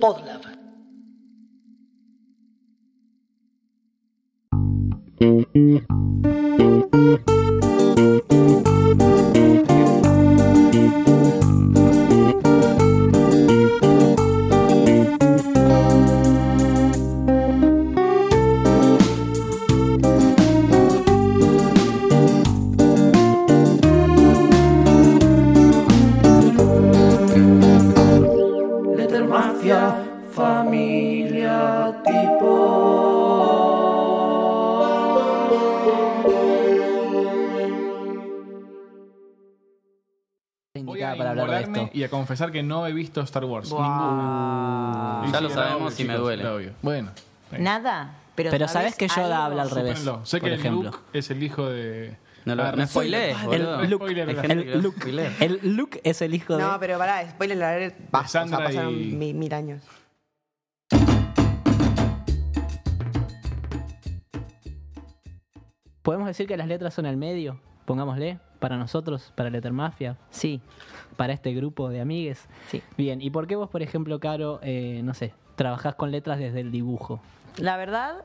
Podlab. A confesar que no he visto Star Wars. Ninguno. Ya lo sabemos obvio, y me duele. obvio. Bueno. Nada. Pero, Pero sabes que Yoda habla al revés. Sé por que ejemplo. Luke es el hijo de. No lo Ah, no spoiler. spoilees, El. Luke, El Luke, spoilea. el Luke es el hijo de... No, pero pará, spoiler alert, basta, o sea, pasaron y- mi- mil años. ¿Podemos decir que las letras son el medio? Pongámosle, para nosotros, para Letter Mafia, Sí, para este grupo de amigues. sí. Bien, ¿y por qué vos, por ejemplo, Caro, eh, no sé, trabajás con letras desde el dibujo? La verdad,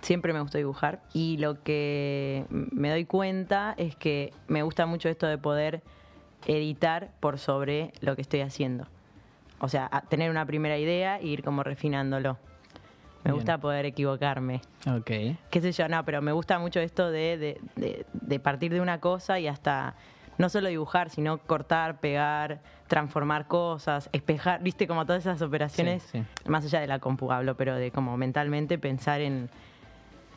siempre me gustó dibujar y lo que me doy cuenta es que me gusta mucho esto de poder editar por sobre lo que estoy haciendo. O sea, tener una primera idea e ir como refinándolo. Me Bien. gusta poder equivocarme. Ok. qué sé yo, no, pero me gusta mucho esto de, de- de- de partir de una cosa y hasta no solo dibujar, sino cortar, pegar, transformar cosas, espejar, viste, como todas esas operaciones, Sí, sí. más allá de la compu hablo, pero de como mentalmente pensar en,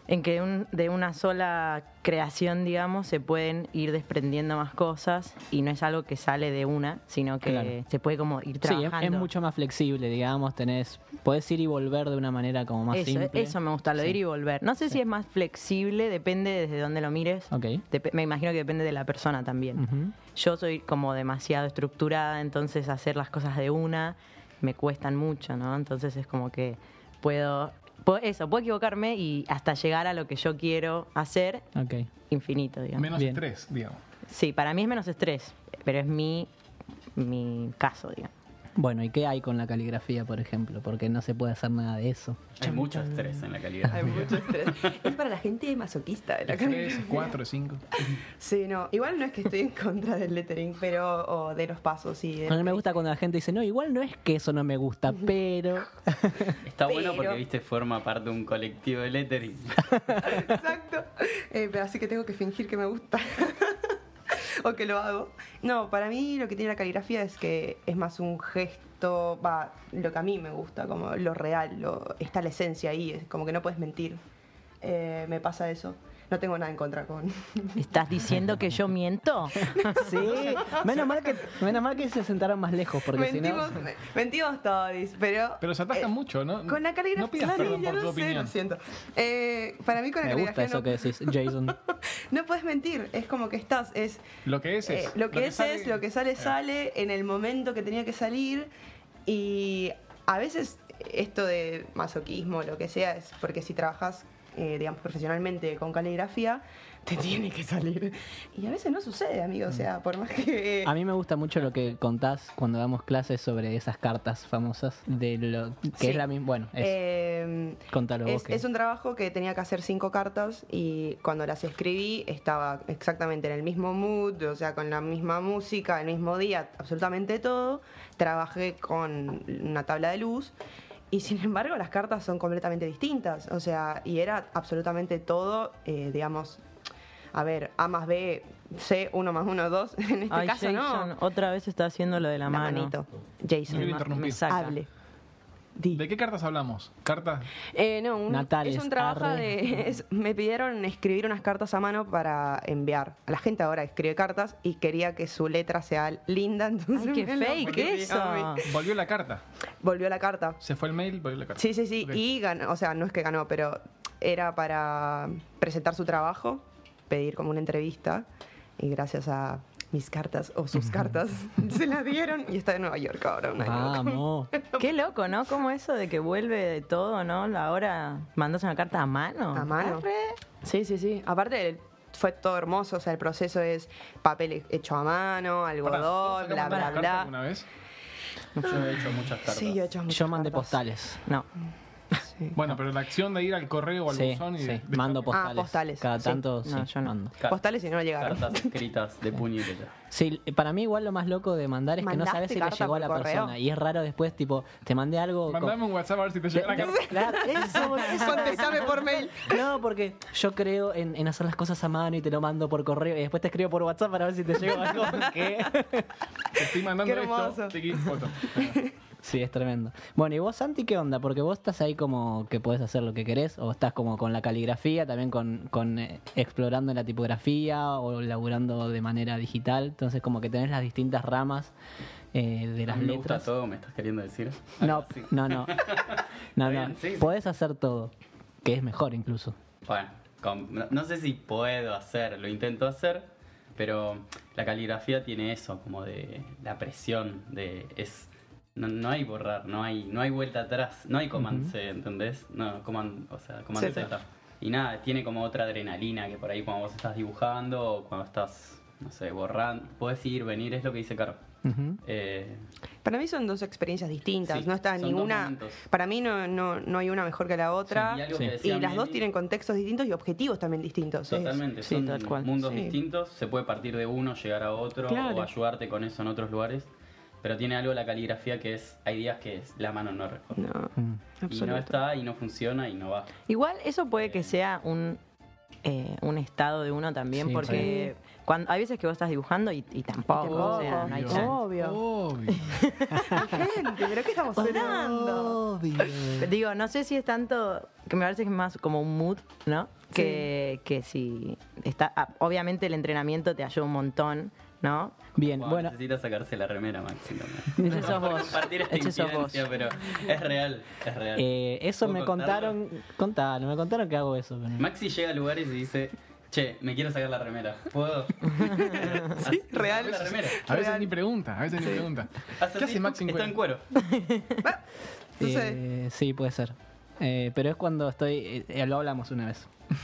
en que un- de una sola creación, digamos, se pueden ir desprendiendo más cosas y no es algo que sale de una, sino que Claro. se puede como ir Sí, es, trabajando. es mucho más flexible, digamos, tenés, podés ir y volver de una manera como más eso, simple. eso me gusta, lo de Sí. ir y volver. No sé si es más flexible, depende desde dónde lo mires. Dep- me imagino que depende de la persona también. Yo soy como demasiado estructurada, entonces hacer las cosas de una me cuestan mucho, ¿no? Entonces es como que puedo, puedo- eso, puedo equivocarme y hasta llegar a lo que yo quiero hacer Ok. infinito, digamos. Menos Bien. estrés, digamos. Sí, para mí es menos estrés, pero es mi, mi caso, digamos. Bueno, ¿y qué hay con la caligrafía, por ejemplo? Porque no se puede hacer nada de eso. Hay mucho estrés en la calidad. Hay mucho estrés. es para la gente masoquista de la Tres, carrera. cuatro, cinco. Sí, no. Igual no es que estoy en contra del lettering, pero. o de los pasos, sí. A mí me gusta cuando la gente dice, no, igual no es que eso no me gusta, pero... Está bueno porque, viste, forma parte de un colectivo de lettering. Exacto. Eh, pero así que tengo que fingir que me gusta. o que lo hago. No, para mí lo que tiene la caligrafía es que es más un gesto, va, lo que a mí me gusta, como lo real, lo, está la esencia ahí, es como que no puedes mentir. Eh, me pasa eso. No tengo nada en contra con. ¿Estás diciendo que yo miento? Sí, menos mal que, menos mal que se sentaron más lejos, porque si no... mentimos, me- mentimos todos, pero. Pero se atacan eh, mucho, ¿no? Con la caligrafía. No pidas perdón por tu lo sé, opinión. lo siento. Eh, para mí con la Me gusta eso no, que decís, Jason. no puedes mentir, es como que estás, es Lo que es Eh, es. lo que es sale- es, lo que sale Eh, sale en el momento que tenía que salir y a veces esto de masoquismo, lo que sea, es porque si trabajas, eh, digamos, profesionalmente con caligrafía, te tiene que salir. Y a veces no sucede, amigo, o sea, por más que... A mí me gusta mucho lo que contás cuando damos clases sobre esas cartas famosas, de lo que Sí. es la misma... Bueno, es, Eh, contalo vos. es, que- es un trabajo que tenía que hacer cinco cartas y cuando las escribí estaba exactamente en el mismo mood, o sea, con la misma música, el mismo día, absolutamente todo. Trabajé con una tabla de luz y sin embargo las cartas son completamente distintas, o sea, y era absolutamente todo, eh, digamos, a ver, A más B, C, 1 más 1, 2, en este Ay, caso Jason, no. otra vez está haciendo lo de la, La mano. manito. No Jason, interrumpir. me saca. hable. Di. ¿De qué cartas hablamos? ¿Cartas? Eh, no, un- Natales, es un trabajo arre. de... es- me pidieron escribir unas cartas a mano para enviar. La gente ahora escribe cartas y quería que su letra sea linda, entonces... Ay, qué lo fake eso. a. Volvió la carta. Volvió la carta. Se fue el mail, volvió la carta. Sí, sí, sí. Y ganó, o sea, no es que ganó, pero era para presentar su trabajo, pedir como una entrevista y gracias a mis cartas o sus cartas se la dieron y está en Nueva York ahora. un año. Vamos. Qué loco, ¿no? Como eso de que vuelve de todo, ¿no? Ahora mandas una carta a mano. A mano. Arre. Sí, sí, sí. Aparte fue todo hermoso, o sea, el proceso es papel hecho a mano, algodón, ¿todos bla, bla, bla. alguna vez? Yo he hecho muchas cartas. Sí, yo he hecho muchas Yo mandé cartas. postales. No. Sí. Bueno, pero la acción de ir al correo o al Sí, buzón y sí, de- de- mando postales. postales, Cada sí. tanto, No, sí, yo no. mando. Postales y no llegaron. Cartas escritas de puño y letra. Sí, para mí igual lo más loco de mandar es que no ¿Mandaste sabes si le llegó a la correo? persona. Y es raro después, tipo, te mandé algo... con- Mandame un WhatsApp a ver si te llega la carta. Claro, eso, eso. Contestame por mail. No, porque yo creo en, en hacer las cosas a mano y te lo mando por correo y después te escribo por WhatsApp para ver si te llegó algo. ¿Qué? Te estoy mandando Qué esto. hermoso. Chiqui, foto. Sí, es tremendo. Bueno, ¿y vos, Santi, qué onda? Porque vos estás ahí como que podés hacer lo que querés, o estás como con la caligrafía, también con, con eh, explorando la tipografía o laburando de manera digital. Entonces, como que tenés las distintas ramas eh, de A las mí me gusta todo, me estás queriendo decir. No, no, no. No, no. bien, sí, sí. Podés hacer todo, que es mejor incluso. Bueno, con- no, no sé si puedo hacer, lo intento hacer, pero la caligrafía tiene eso, como de la presión, de es no, no hay borrar, no hay no hay vuelta atrás, no hay command C, ¿entendés? No, command, o sea, command. Z. Y nada, tiene como otra adrenalina que por ahí cuando vos estás dibujando o cuando estás, no sé, borrando, puedes ir, venir, es lo que dice Caro. Eh, Para mí son dos experiencias distintas. Sí, no está ninguna. Para mí no, no, no hay una mejor que la otra. y Sí. las dos tienen contextos distintos y objetivos también distintos. Es- Totalmente, sí, son tal cual. mundos Sí. distintos, se puede partir de uno, llegar a otro Claro. o ayudarte con eso en otros lugares, pero tiene algo la caligrafía que es, hay días que es- la mano no responde. No, Mm. y no está, y no funciona, y no va. Igual eso puede que sea un, eh, un estado de uno también, Sí, porque cuando, hay veces que vos estás dibujando y, y tampoco, o sea, no hay Obvio. chance. Obvio. Obvio. Gente, ¿pero qué estamos hablando? Obvio. Digo, no sé si es tanto, que me parece que es más como un mood, ¿no? Que, que si está, ah, obviamente el entrenamiento te ayuda un montón, ¿no? Bien, bueno, necesita sacarse la remera, Maxi. también. Ese sos vos. compartir esta Ese sos vos. pero es real, es real. eh, eso ¿Puedo me contarlo? contaron. Contalo, me contaron que hago eso. pero- Maxi llega a lugares y dice, che, me quiero sacar la remera, ¿puedo? Sí, real. La remera. A veces Real. ni pregunta, a veces ni pregunta. ¿Qué hace Maxi en Está en cuero? cuero. Sucede. Eh, sí, puede ser. Eh, pero es cuando estoy. eh, eh, lo hablamos una vez.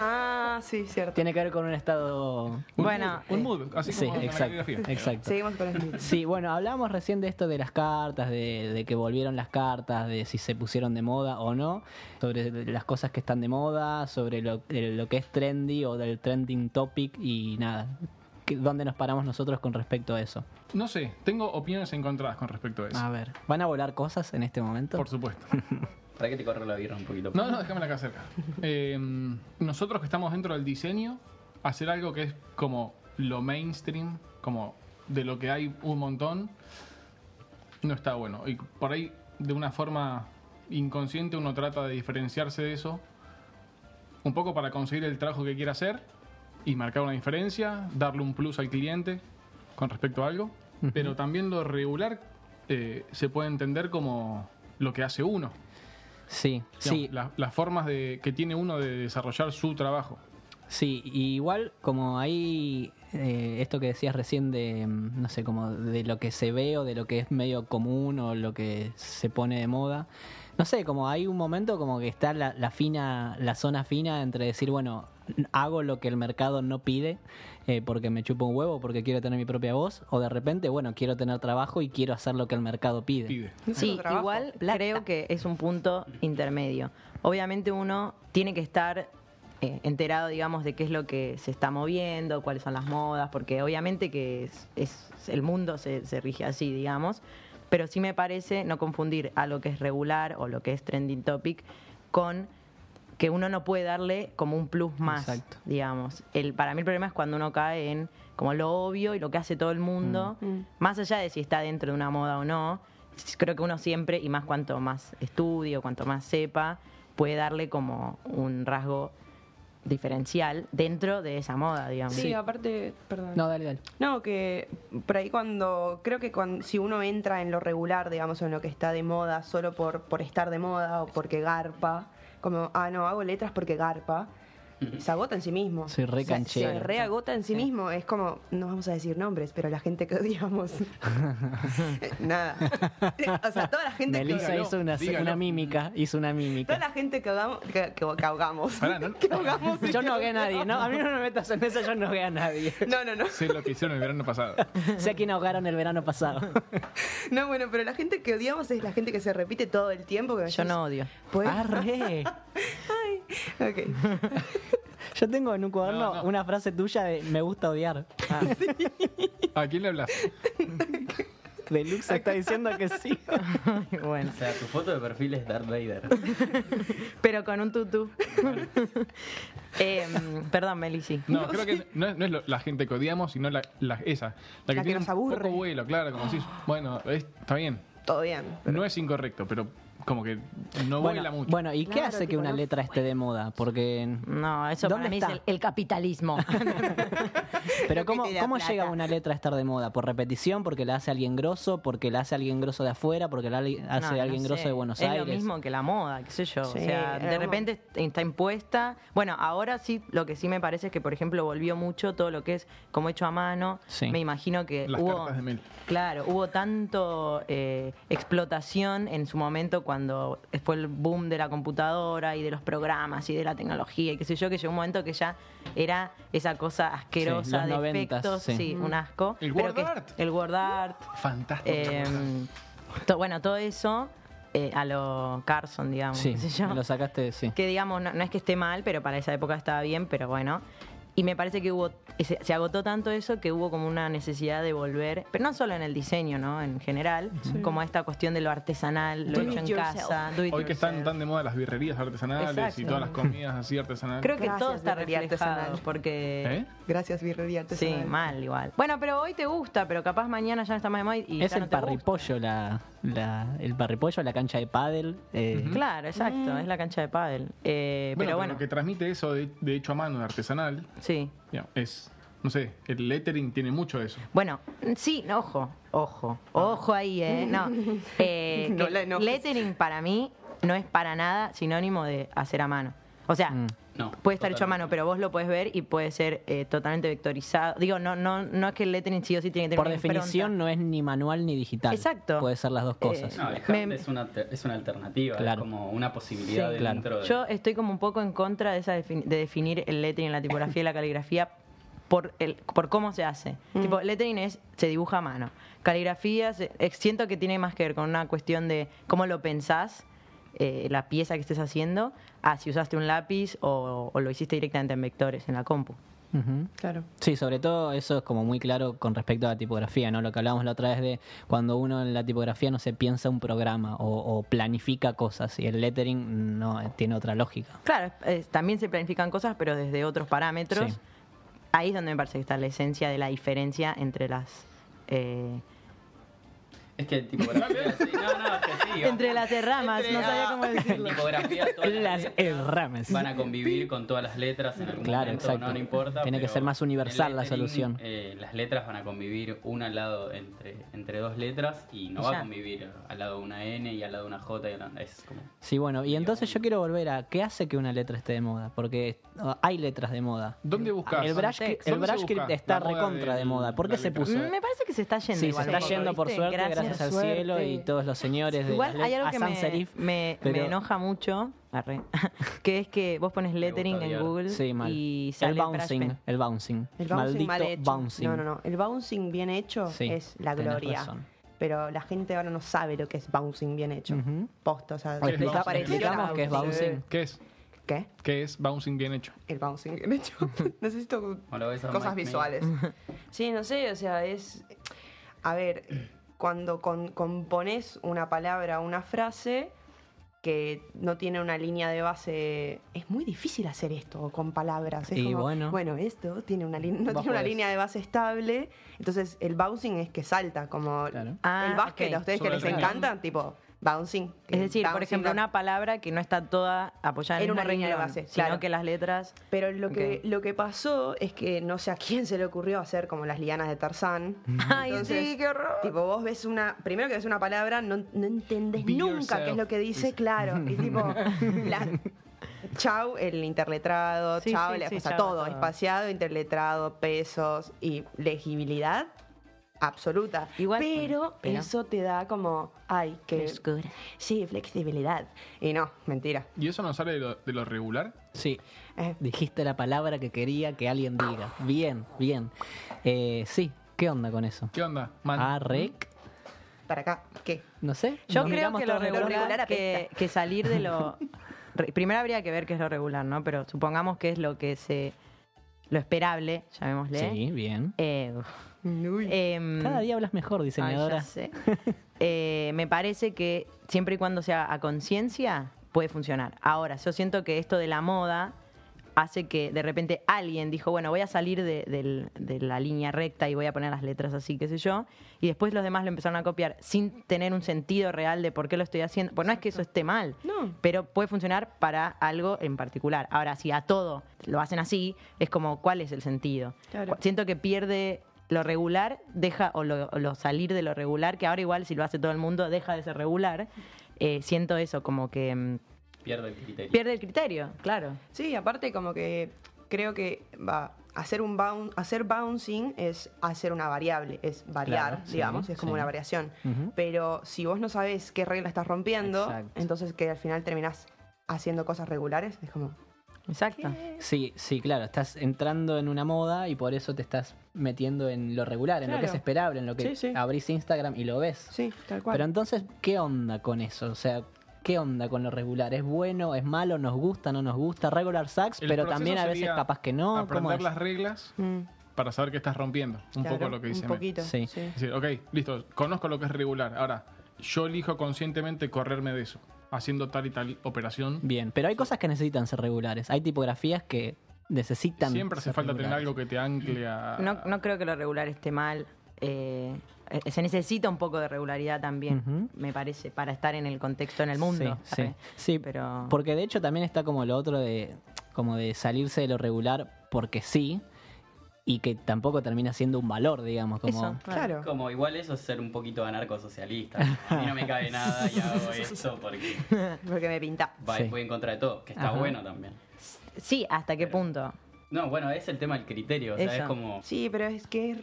Ah, sí, cierto. Tiene que ver con un estado. Un Bueno, mood, un eh, mood, así Sí, como con la exacto. caligrafía. Exacto. Seguimos con el Sí, bueno, hablábamos recién de esto de las cartas, de, de que volvieron las cartas, de si se pusieron de moda o no, sobre las cosas que están de moda, sobre lo, de lo que es trendy o del trending topic y nada. ¿Qué- ¿Dónde nos paramos nosotros con respecto a eso? No sé, tengo opiniones encontradas con respecto a eso. A ver, ¿van a volar cosas en este momento? Por supuesto. ¿Para qué te corro la birra un poquito? No, no, déjamela acá cerca. Eh, nosotros que estamos dentro del diseño, hacer algo que es como lo mainstream, como de lo que hay un montón, no está bueno. Y por ahí, de una forma inconsciente, uno trata de diferenciarse de eso, un poco para conseguir el trabajo que quiere hacer y marcar una diferencia, darle un plus al cliente con respecto a algo, pero también lo regular eh, se puede entender como lo que hace uno. Sí, sí, la- las formas de, que tiene uno de desarrollar su trabajo. Sí, y igual como hay eh, esto que decías recién de, mm, no sé, como de lo que se ve o de lo que es medio común o lo que se pone de moda. No sé, como hay un momento como que está la, la fina, la zona fina entre decir, bueno, hago lo que el mercado no pide eh, porque me chupo un huevo, porque quiero tener mi propia voz, o de repente, bueno, quiero tener trabajo y quiero hacer lo que el mercado pide. Pide. Sí, Trabajo, igual plata. creo que es un punto intermedio. Obviamente uno tiene que estar eh, enterado, digamos, de qué es lo que se está moviendo, cuáles son las modas, porque obviamente que es, es- el mundo se, se rige así, digamos. Pero sí me parece no confundir a lo que es regular o lo que es trending topic con que uno no puede darle como un plus más, Exacto. digamos. El, para mí el problema es cuando uno cae en como lo obvio y lo que hace todo el mundo, Mm. más allá de si está dentro de una moda o no, creo que uno siempre, y más cuanto más estudie o cuanto más sepa, puede darle como un rasgo diferencial dentro de esa moda, digamos. Sí, aparte, perdón. No, dale, dale. No, que por ahí cuando, creo que cuando, si uno entra en lo regular, digamos, en lo que está de moda, solo por, por estar de moda o porque garpa, como, ah, no, hago letras porque garpa, se agota en sí mismo. Soy re O sea, canchero. Se reagota en sí, mismo. Es como, no vamos a decir nombres, pero la gente que odiamos. Nada. O sea, toda la gente Melissa que hizo una, una mímica, hizo una Toda mímica. la gente que ahogamos. Que, que- que ahogamos. Pará, no- Que ahogamos. Yo no ahogué a nadie, ¿no? A mí no me metas en eso, yo no ahogué a nadie. No, no, no. Sé lo que hicieron el verano pasado. Sé a quién ahogaron el verano pasado. No, bueno, pero la gente que odiamos es la gente que se repite todo el tiempo. Que Yo no odio. Pues, Arre. Ok. Yo tengo en un cuaderno No, no. una frase tuya de me gusta odiar. Ah. ¿A quién le hablas? Deluxe está diciendo que sí. bueno. O sea, tu foto de perfil es Darth Vader. Pero con un tutú. Eh, perdón, Melisi. No, creo que no es, no es lo- la gente que odiamos, sino la, la- esa. La que La que tiene nos un aburre. poco vuelo, claro, como decís, bueno, es- está bien. Todo bien. No es incorrecto, pero como que no vuela Bueno, mucho. bueno, ¿y qué Claro, hace que una no letra esté de moda? Porque. No, eso ¿Dónde para mí está? es el, el capitalismo. Pero ¿cómo, cómo llega una letra a estar de moda? ¿Por repetición? ¿Porque la hace alguien grosso? ¿Porque la hace alguien grosso de afuera? ¿Porque la hace No, no alguien grosso sé. de Buenos es Aires? lo mismo que la moda, qué sé yo. Sí, o sea, de repente está impuesta. Bueno, ahora sí, lo que sí me parece es que, por ejemplo, volvió mucho todo lo que es como hecho a mano. Sí. Me imagino que Las hubo. cartas de Mel. Claro, hubo tanto eh, explotación en su momento cuando fue el boom de la computadora y de los programas y de la tecnología y qué sé yo, que llegó un momento que ya era esa cosa asquerosa Sí, los de noventas, efectos, sí. sí, un asco. El pero word que- art. El word art. Fantástico. Eh, to- bueno, todo eso eh, a lo Carson, digamos. Sí, qué sé yo. me lo sacaste, sí. Que digamos, no, no es que esté mal, pero para esa época estaba bien, pero bueno. Y me parece que hubo, se, se agotó tanto eso que hubo como una necesidad de volver, pero no solo en el diseño, ¿no? En general, como esta cuestión de lo artesanal, lo Do hecho en yourself. casa. do it Hoy que están tan de moda las birrerías artesanales y todas las comidas así artesanales. Creo que Gracias, todo está reflejado, artesanal. porque... ¿Eh? Gracias, birrería Sí, artesanal. mal igual. Bueno, pero hoy te gusta, pero capaz mañana ya no está más de moda y Es ya el no te gusta. parripollo, la, la- el parripollo, la cancha de pádel. eh, Claro, exacto, es la cancha de pádel. Eh, Bueno, pero bueno, lo que transmite eso de, de hecho a mano, de artesanal, sí. es, no sé, el lettering tiene mucho de eso. Bueno, sí, no, ojo, ojo, ojo ahí, ¿eh? No, eh, No que la enojes. lettering para mí no es para nada sinónimo de hacer a mano. O sea, Mm. No. puede estar hecho a mano, pero vos lo puedes ver y puede ser eh, totalmente vectorizado. Digo, no, no, no es que el lettering sí o sí tiene que tener por definición impronta. no es ni manual ni digital. Exacto. Puede ser las dos cosas. Eh, No, el Me- hand es una, alter- es una alternativa, Claro. es como una posibilidad Sí. Claro. dentro de... Yo estoy como un poco en contra de, esa defini- de definir el lettering, la tipografía y la caligrafía por, el, por cómo se hace. Tipo, lettering es, se dibuja a mano. Caligrafía, se- siento que tiene más que ver con una cuestión de cómo lo pensás, eh, la pieza que estés haciendo, a si usaste un lápiz o, o lo hiciste directamente en vectores, en la compu. Claro. Sí, sobre todo eso es como muy claro con respecto a la tipografía, ¿no? Lo que hablábamos la otra vez de cuando uno en la tipografía no se piensa un programa o, o planifica cosas y el lettering no eh, tiene otra lógica. Claro, también se planifican cosas, pero desde otros parámetros. Sí. Ahí es donde me parece que está la esencia de la diferencia entre las... eh, Es que tipografía, sí, no, no, es que sí. entre las ramas, no sabía cómo decirlo. tipografía todas las Las ramas. van a convivir con todas las letras en algún Claro, momento, exacto. no, no importa. Tiene que ser más universal la solución. eh, las letras van a convivir una al lado entre, entre dos letras y no va a convivir al lado de una N y al lado de una J. Y al lado- es como... Sí, bueno, y entonces yo quiero volver a qué hace que una letra esté de moda, porque hay letras de moda. ¿Dónde buscas? El brush, ¿Dónde el brush busca script está recontra de moda. ¿Por qué se puso? Mm, Me parece que se está yendo Sí, igual. se está yendo por suerte, gracias, al Suerte. cielo y todos los señores de Igual hay algo que me, serif, me, me pero- enoja mucho, arre, que es que vos pones lettering en. Google Sí, mal. y el sale bouncing, brush pen. el bouncing. El bouncing Maldito mal hecho. bouncing. No, no, no. El bouncing bien hecho Sí, es la gloria. razón. Pero la gente ahora no sabe lo que es bouncing bien hecho. Ujú. Posta, o sea, ¿Qué es Explica- bouncing? explicamos qué es bouncing. ¿Qué es? ¿Qué? ¿Qué es bouncing bien hecho? El bouncing bien hecho. Necesito cosas visuales. sí, no sé, o sea, es... A ver, cuando con- compones una palabra o una frase que no tiene una línea de base, es muy difícil hacer esto con palabras. Es Y como, bueno. esto tiene una línea, no tiene una línea de base estable, entonces el bouncing es que salta, como Claro. Ah, el básquet, a ustedes que les el encanta, tipo bouncing. Es decir, por ejemplo, una palabra que no está toda apoyada en, una línea de base, sino claro. que las letras... Pero lo que, lo que pasó es que no sé a quién se le ocurrió hacer como las lianas de Tarzán. Ay, Entonces, sí, qué horror. Tipo, vos ves una. Primero que ves una palabra, no, no entendés Be nunca qué es lo que dice, claro. Y tipo, la- chau el interletrado, Sí, chau, sí, la- sí, o sea, chau, todo, todo. espaciado, interletrado, pesos y legibilidad absoluta. Igual- pero, pero- eso te da como, ay, que Frescura. sí, flexibilidad. Y no, mentira. ¿Y eso no sale de lo, de lo regular? Sí, Eh, dijiste la palabra que quería que alguien diga. Bien, bien. Eh, sí, ¿qué onda con eso? ¿Qué onda? Man? Ah, para acá, ¿qué? no sé. Yo nos creo que lo regular, regular que, salir de lo... Primero habría que ver qué es lo regular, ¿no? Pero supongamos que es lo que se... Lo esperable, llamémosle. Sí, bien. Eh, uf. Em, Cada día hablas mejor, ay, diseñadora. ya sé. Eh, me parece que siempre y cuando sea a conciencia, puede funcionar. Ahora, yo siento que esto de la moda hace que de repente alguien dijo, bueno, voy a salir de, la línea recta y voy a poner las letras así, qué sé yo, y después los demás lo empezaron a copiar sin tener un sentido real de por qué lo estoy haciendo. Pues no es que eso esté mal, No. pero puede funcionar para algo en particular. Ahora, si a todo lo hacen así, es como, ¿cuál es el sentido? Claro. Siento que pierde lo regular, deja, o lo, o lo salir de lo regular, que ahora igual si lo hace todo el mundo, deja de ser regular. Eh, siento eso, como que mm, Pierde el criterio. pierde el criterio, claro. Sí, aparte como que creo que va hacer un boun- hacer bouncing es hacer una variable, es variar, Claro, sí, digamos, es como sí. una variación. Pero si vos no sabes qué regla estás rompiendo, Exacto. entonces que al final terminás haciendo cosas regulares, es como Exacto. Sí, sí, claro, estás entrando en una moda y por eso te estás metiendo en lo regular, en lo que es esperable, en lo que Sí, sí. abrís Instagram y lo ves. sí, tal cual. Pero entonces, ¿qué onda con eso? O sea, ¿qué onda con lo regular? ¿Es bueno, es malo, nos gusta, no nos gusta? Regular sucks, El pero también a veces capaz que no. ¿Cómo Aprender las reglas Mm, para saber qué estás rompiendo. Un claro, poco lo que dice Un poquito, Sí. sí. Es decir, ok, listo, conozco lo que es regular. Ahora, yo elijo conscientemente correrme de eso, haciendo tal y tal operación. Bien, pero hay cosas que necesitan ser regulares. Hay tipografías que necesitan. Siempre hace falta tener algo que te ancle a. No, no creo que lo regular esté mal. eh, eh, se necesita un poco de regularidad también, me parece, para estar en el contexto, en el mundo. Sí, sí, pero Porque de hecho también está como lo otro de como de salirse de lo regular porque sí y que tampoco termina siendo un valor, digamos, como Eso, Claro. Como igual eso es ser un poquito anarcosocialista. A mí no me cabe nada y hago esto porque Porque me pinta. va- Sí. voy en contra de todo, que está Ajá. bueno también. Sí, ¿hasta qué punto? No, bueno, es el tema del criterio, o sea, Eso. es como... Sí, pero es que es,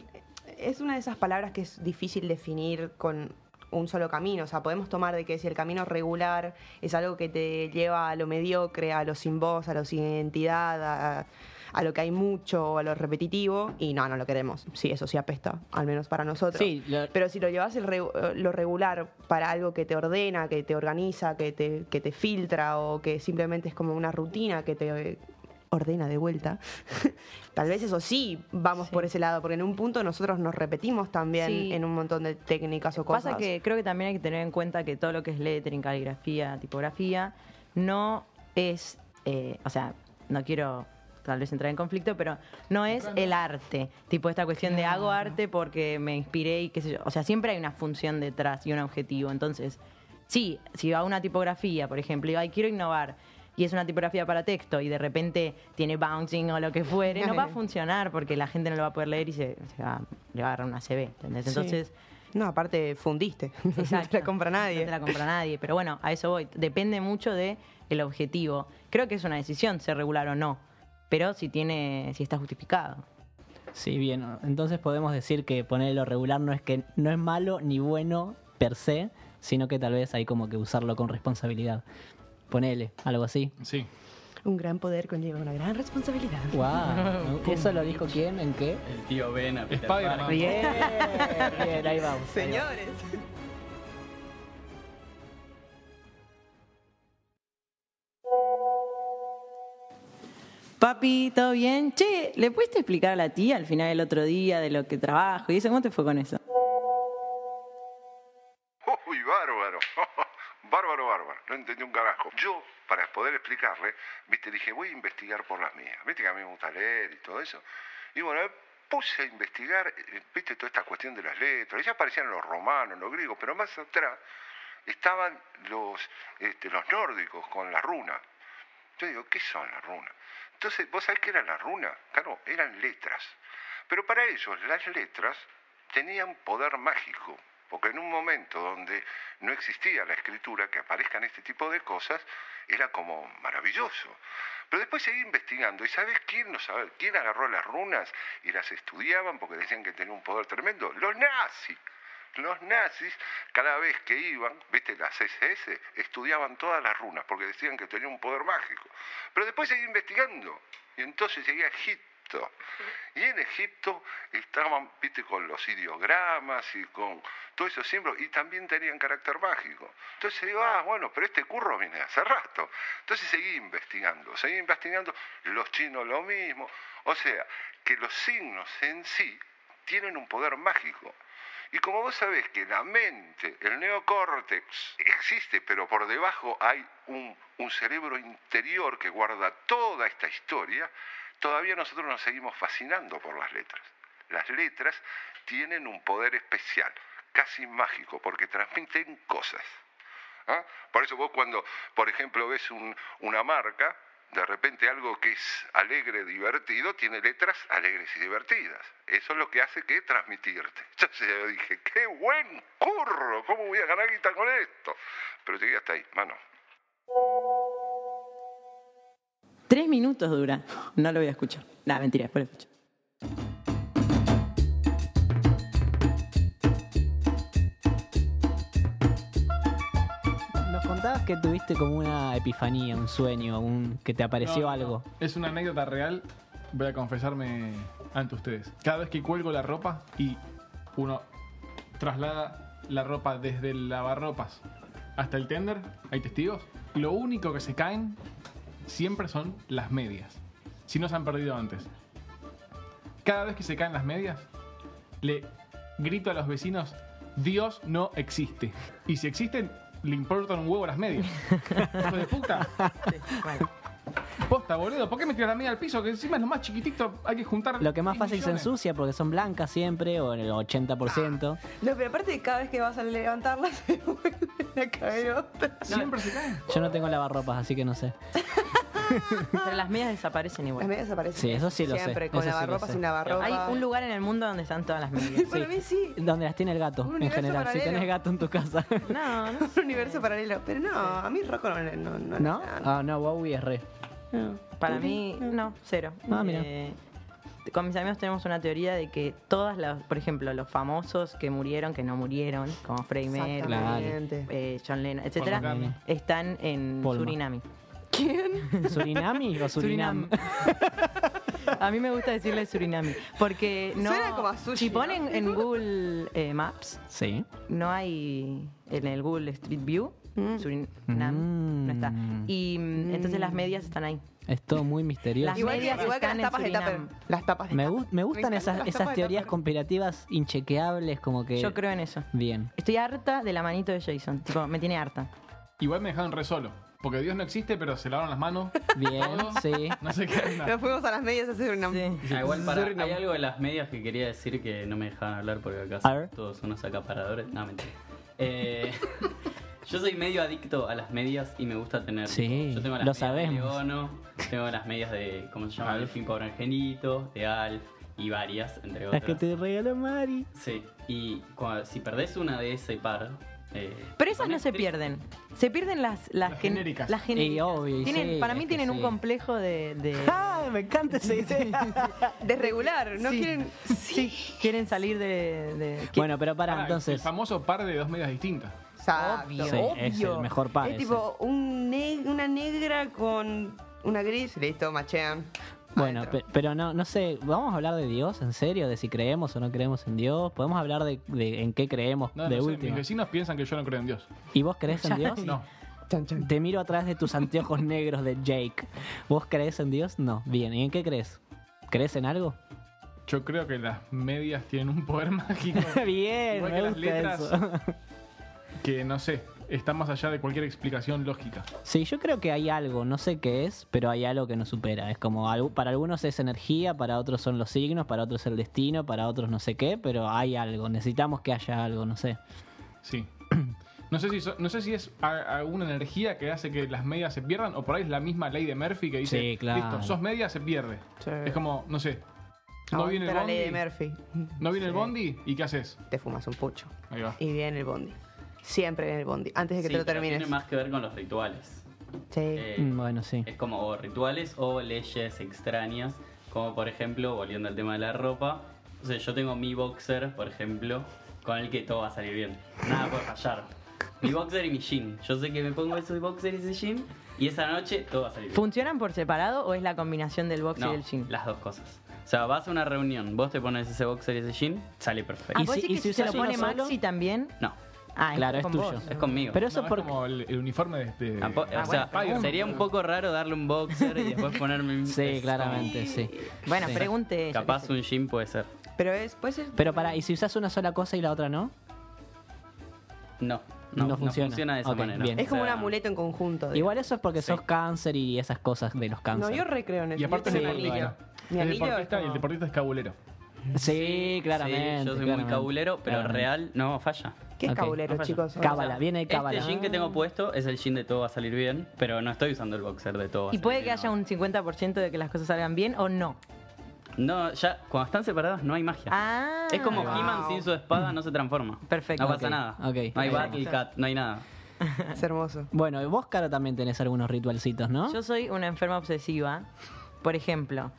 es una de esas palabras que es difícil definir con un solo camino. O sea, podemos tomar de que si el camino regular es algo que te lleva a lo mediocre, a lo sin voz, a lo sin identidad, a, a lo que hay mucho, a lo repetitivo, y no, no lo queremos. Sí, eso sí apesta, al menos para nosotros. Sí, Pero si lo llevas el re- lo regular para algo que te ordena, que te organiza, que te, que te filtra o que simplemente es como una rutina que te ordena de vuelta, tal vez eso sí vamos por ese lado, porque en un punto nosotros nos repetimos también Sí. en un montón de técnicas o cosas. Pasa que creo que también hay que tener en cuenta que todo lo que es lettering, caligrafía, tipografía, no es, eh, o sea, no quiero tal vez entrar en conflicto, pero no es el arte. Tipo esta cuestión de hago arte porque me inspiré y qué sé yo. O sea, siempre hay una función detrás y un objetivo. Entonces, sí, si va a una tipografía, por ejemplo, y ay, quiero innovar. Y es una tipografía para texto y de repente tiene bouncing o lo que fuere, no va a funcionar porque la gente no lo va a poder leer y se, se va, le va a agarrar una CB. ¿entendés? Sí. Entonces, No, aparte fundiste. no te la compra no nadie. te la compra nadie. Pero bueno, a eso voy. Depende mucho de el objetivo. Creo que es una decisión ser regular o no. Pero si tiene, si está justificado. Sí, bien. Entonces podemos decir que poner lo regular no es que no es malo ni bueno per se, sino que tal vez hay como que usarlo con responsabilidad. Ponele, algo así. Sí. Un gran poder conlleva una gran responsabilidad. Wow. ¿Eso lo dijo quién? ¿En qué? El tío Ben a Peter. Bien, bien, ahí vamos. ahí vamos. Papi, ¿todo bien? Che, ¿le pudiste explicar a la tía al final del otro día de lo que trabajo y eso? ¿Cómo te fue con eso? Uy, bárbaro. bárbaro, bárbaro. No entendí un carajo. Yo, para poder explicarle, viste, dije, voy a investigar por las mías. Viste que a mí me gusta leer y todo eso. Y bueno, puse a investigar, eh, viste, toda esta cuestión de las letras. Ya aparecían los romanos, los griegos, pero más atrás estaban los, este, los nórdicos con la runa. Yo digo, ¿qué son las runas? Entonces, ¿vos sabés qué era la runa? Claro, eran letras. Pero para ellos las letras tenían poder mágico. porque en un momento donde no existía la escritura, que aparezcan este tipo de cosas, era como maravilloso. Pero después seguí investigando, ¿y sabes quién, no sabe, quién agarró las runas y las estudiaban porque decían que tenía un poder tremendo? Los nazis. Los nazis, cada vez que iban, viste, las SS, estudiaban todas las runas porque decían que tenía un poder mágico. Pero después seguí investigando y entonces llegué a Egipto. Y en Egipto estaban, viste, con los ideogramas y con todo eso símbolos y también tenían carácter mágico. Entonces digo, ah, bueno, pero este curro viene hace rato. Entonces seguí investigando, seguí investigando, los chinos lo mismo. O sea, que los signos en sí tienen un poder mágico. Y como vos sabés que la mente, el neocórtex, existe, pero por debajo hay un, cerebro interior que guarda toda esta historia, todavía nosotros nos seguimos fascinando por las letras. Las letras tienen un poder especial, casi mágico, porque transmiten cosas. ¿Ah? Por eso vos cuando, por ejemplo, ves un- una marca, de repente algo que es alegre, divertido, tiene letras alegres y divertidas. Eso es lo que hace que transmitirte. Entonces yo dije, qué buen curro, ¿cómo voy a ganar guita con esto? Pero llegué hasta ahí, mano. Tres minutos dura. No lo voy a escuchar. Nah, mentira, después lo escucho. Que tuviste como una epifanía, un sueño, un que te apareció No, algo. no. Es una anécdota real. Voy a confesarme ante ustedes. Cada vez que cuelgo la ropa y uno traslada la ropa desde el lavarropas hasta el tender, hay testigos. Lo único que se caen siempre son las medias. Si no se han perdido antes. Cada vez que se caen las medias, le grito a los vecinos: Dios no existe. Y si existen, le importan un huevo las medias. ¡Hijo de puta! Bueno, Posta, boludo. ¿Por qué me tiras la media al piso? Que encima es lo más chiquitito. Hay que juntar. Lo que más 10 fácil se millones. ensucia porque son blancas siempre o en el 80%. No, pero aparte cada vez que vas a levantarla se vuelven a caer otra. Siempre se caen. Yo no tengo lavarropas, así que no sé. pero las medias desaparecen Las igual. medias aparecen. Sí, eso sí lo sé, Siempre, con eso sí lo lavarropa, sé. sin lavarropa. Hay un lugar en el mundo donde están todas las medias. Para mí sí. Donde las tiene el gato, Un en universo general. Si paralelo. tenés gato en tu casa. No, no. Un universo paralelo. Pero no, a mí Rocco no, no, no, ¿No? Ah, no, Bowie es re. Para mí, no, cero. Ah, mira. Eh, con mis amigos tenemos una teoría de que todas las, por ejemplo, los famosos que murieron, que no murieron, como Freddie Mercury, Exactamente. eh, John Lennon, etcétera, McCartney. están en Paul Surinami. ¿Quién? ¿Surinami o Surinam? A mí me gusta decirle Surinami. Porque no. Suena como a sushi, si ponen ¿no? en Google eh, Maps, Sí. no hay. En el Google Street View, Mm. Surinam Mm. no está. Y mm, entonces las medias están ahí. Es todo muy misterioso. Las Igual igual que las están en tapas de tupper. Las tapas de Me, gu- me gustan esas, teorías conspirativas inchequeables, como que. Yo creo en eso. Bien. Estoy harta de la manito de Jason. Tipo, me tiene harta. Igual me dejaron re solo. Porque Dios no existe, pero se lavaron las manos. Bien, sí. No sé qué onda. Nos fuimos a las medias a hacer una. Ah, igual para, hay algo de las medias que quería decir que no me dejaban hablar porque acá son todos unos acaparadores. No, mentira. Eh, yo soy medio adicto a las medias y me gusta tener. Sí, yo tengo las lo medias sabemos. de Leono, tengo las medias de, ¿cómo se llama? Alf. Delfín Pobre Angelito, de Alf y varias, entre Las otras. que te regaló Mari. Sí, y si perdés una de ese par. Eh, Pero esas no se pierden. Se pierden las, las, Las que- genéricas. Las genéricas. Y obvio, y Tienen- sí, para mí tienen un sí. complejo de. de- ¡Ah! Me encanta esa idea. Desregular. No Sí. quieren. sí, quieren salir de. de- bueno, pero para, Pará, entonces. El famoso par de dos medias distintas. Sabio. Sí, es el mejor par. Es ese. tipo un una negra con una gris. Listo, machean. Bueno, pe- pero no, no sé, ¿vamos a hablar de Dios? ¿En serio? ¿De si creemos o no creemos en Dios? ¿Podemos hablar de, de en qué creemos No, de no sé, mis vecinos piensan que yo no creo en Dios. ¿Y vos crees en Dios? No. Chan, chan. Te miro a través de tus anteojos negros de Jake. ¿Vos crees en Dios? No. Bien, ¿y en qué crees? ¿Crees en algo? Yo creo que las medias tienen un poder mágico Bien, Igual me que las letras. eso. que no sé, está más allá de cualquier explicación lógica. Sí, yo creo que hay algo, no sé qué es, pero hay algo que nos supera. Es como, algo- para algunos es energía, para otros son los signos, para otros el destino, para otros no sé qué, pero hay algo. Necesitamos que haya algo, no sé. Sí. No sé si so- no sé si es alguna energía que hace que las medias se pierdan o por ahí es la misma ley de Murphy que dice, Sí, claro. listo, sos media, se pierde. Sí. Es como, no sé, No viene el Aguanta la ley de bondi. Murphy. ¿No viene el bondi? ¿Y qué haces? Te fumas un pucho. Ahí va. Y viene el bondi. Siempre viene el bondi. Antes de que Sí, te lo pero termines. tiene más que ver con los rituales. Sí. Eh, Mm, Bueno, sí. Es como o rituales o leyes extrañas, como por ejemplo, volviendo al tema de la ropa, o sea, yo tengo mi boxer, por ejemplo, con el que todo va a salir bien. Nada puede fallar. Mi boxer y mi jean. Yo sé que me pongo ese boxer y ese jean y esa noche todo va a salir bien. ¿Funcionan por separado o es la combinación del box No, y del jean? las dos cosas. O sea, vas a una reunión, vos te pones ese boxer y ese jean, sale perfecto. Ah, ¿Y ¿vos si- y que si se lo pone solo? Maxi también? No, Ah, Claro, es tuyo. vos. es conmigo. Pero eso No, es es porque. como el, el uniforme de... de- Tampoco- Ah, o sea, bueno, sería un poco raro darle un boxer y después ponerme un... Sí, claramente, sí. Bueno, Sí. pregunte. Capaz un jean puede ser. Pero es, puede ser. Pero para, ¿y si usas una sola cosa y la otra no? No, no, No no funciona. funciona, de esa manera. bien. Es como O sea, un amuleto en conjunto. digamos. Igual eso es porque Sí. sos cáncer y esas cosas de los No, cánceres. yo recreo en eso. Y aparte es un anillo. Mi Es anillo es deportista y el deportista es cabulero. Sí, claramente. Sí, yo soy muy cabulero, pero Claramente. real no falla. ¿Qué es Ok. cabulero, No falla. chicos? Cábala, viene de cábala. Este jean que tengo puesto es el jean de todo va a salir bien, pero no estoy usando el boxer de todo va a ¿Y salir puede que bien haya ahora. un 50% de que las cosas salgan bien o no? No, ya cuando están separadas no hay magia. Ah. es como Wow. He-Man sin su espada no se transforma. Perfecto. No pasa Ok, nada. ok. No hay. Battle Cat, no hay nada. Es hermoso. Bueno, y vos, Caro, también tenés algunos ritualcitos, ¿no? Yo soy una enferma obsesiva. Por ejemplo,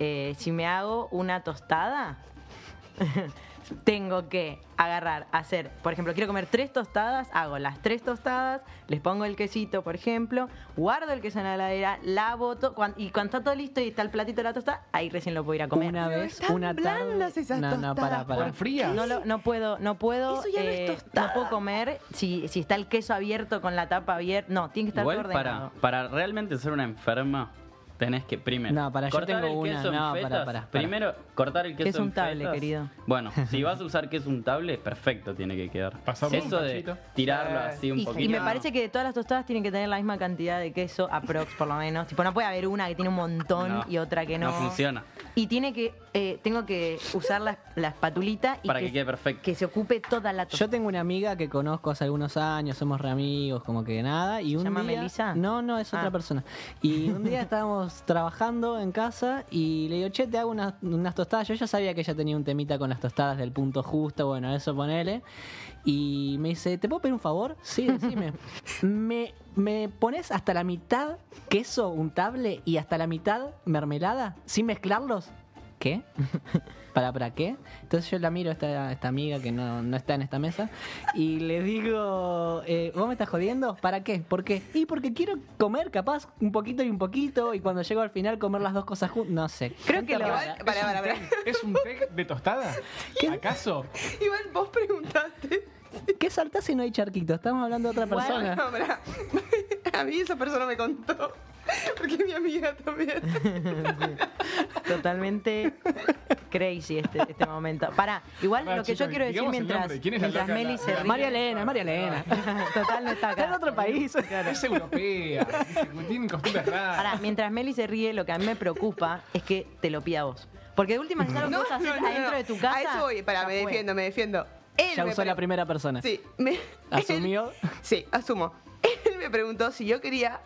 eh, si me hago una tostada, tengo que agarrar, hacer, por ejemplo, quiero comer tres tostadas, hago las tres tostadas, les pongo el quesito, por ejemplo, guardo el queso en la heladera, la boto, y cuando está todo listo y está el platito de la tostada, ahí recién lo puedo ir a comer. Una Pero vez, están una tarde. blandas esas no, no, para, para. ¿Están frías? No, lo- no puedo, no puedo, Eso ya no es eh, tostada. no puedo comer si, si está el queso abierto con la tapa abierta. No, tiene que estar todo Igual ordenado. para, para realmente ser una enferma tenés que primero No, para, yo cortar tengo el una, queso en no, para, fetas. para, para. Primero cortar el queso Queso en untable, fetas. querido. Bueno, si vas a usar queso untable, perfecto tiene que quedar. Pasarlo un Eso de cachito. tirarlo Sí. así un Y, poquito. y me parece que todas las tostadas tienen que tener la misma cantidad de queso, aprox por lo menos. Tipo, no puede haber una que tiene un montón No, y otra que no. no funciona. Y tiene que, eh, tengo que usar la, la espatulita y Para que quede perfecto. que se ocupe toda la tostada. Yo tengo una amiga que conozco hace algunos años, somos re amigos, como que nada. Y un llama día, Melissa? No, no, es otra Ah. persona. Y un día estábamos trabajando en casa y le digo, che, te hago unas, unas tostadas. Yo ya sabía que ella tenía un temita con las tostadas del punto justo, bueno, eso ponele. Y me dice, ¿te puedo pedir un favor? Sí, decime. me, ¿Me pones hasta la mitad queso untable y hasta la mitad mermelada sin mezclarlos? ¿Qué? ¿Para, para qué? Entonces yo la miro a esta, esta amiga que no, no está en esta mesa y le digo, eh, ¿vos me estás jodiendo? ¿Para qué? ¿Por qué? Y porque quiero comer capaz un poquito y un poquito y cuando llego al final comer las dos cosas juntas. No sé. Creo que Gente lo- rara. Igual, para, para, para. ¿Es un té de tostada? ¿Acaso? Igual vos preguntaste. ¿Qué saltás si no hay charquito? Estamos hablando de otra persona. No. A mí esa persona me contó. Porque mi amiga también. Totalmente crazy este, este momento. Para, igual Pará, lo que yo quiero decir mientras, nombre. ¿Quién es la mientras loca? Meli La- se la- ríe. María Elena, María Elena. Total, no está acá. Está en otro país. Es europea. Tienen costumbres raras. Pará, mientras Meli se ríe, lo que a mí me preocupa es que te lo pida vos. Porque de última es algo que vos haces adentro de tu casa. A eso voy. Pará, ya me fue. defiendo, me defiendo. Él Ya me usó la primera persona. Sí, me, Asumió. él- sí, asumo. Él me preguntó si yo quería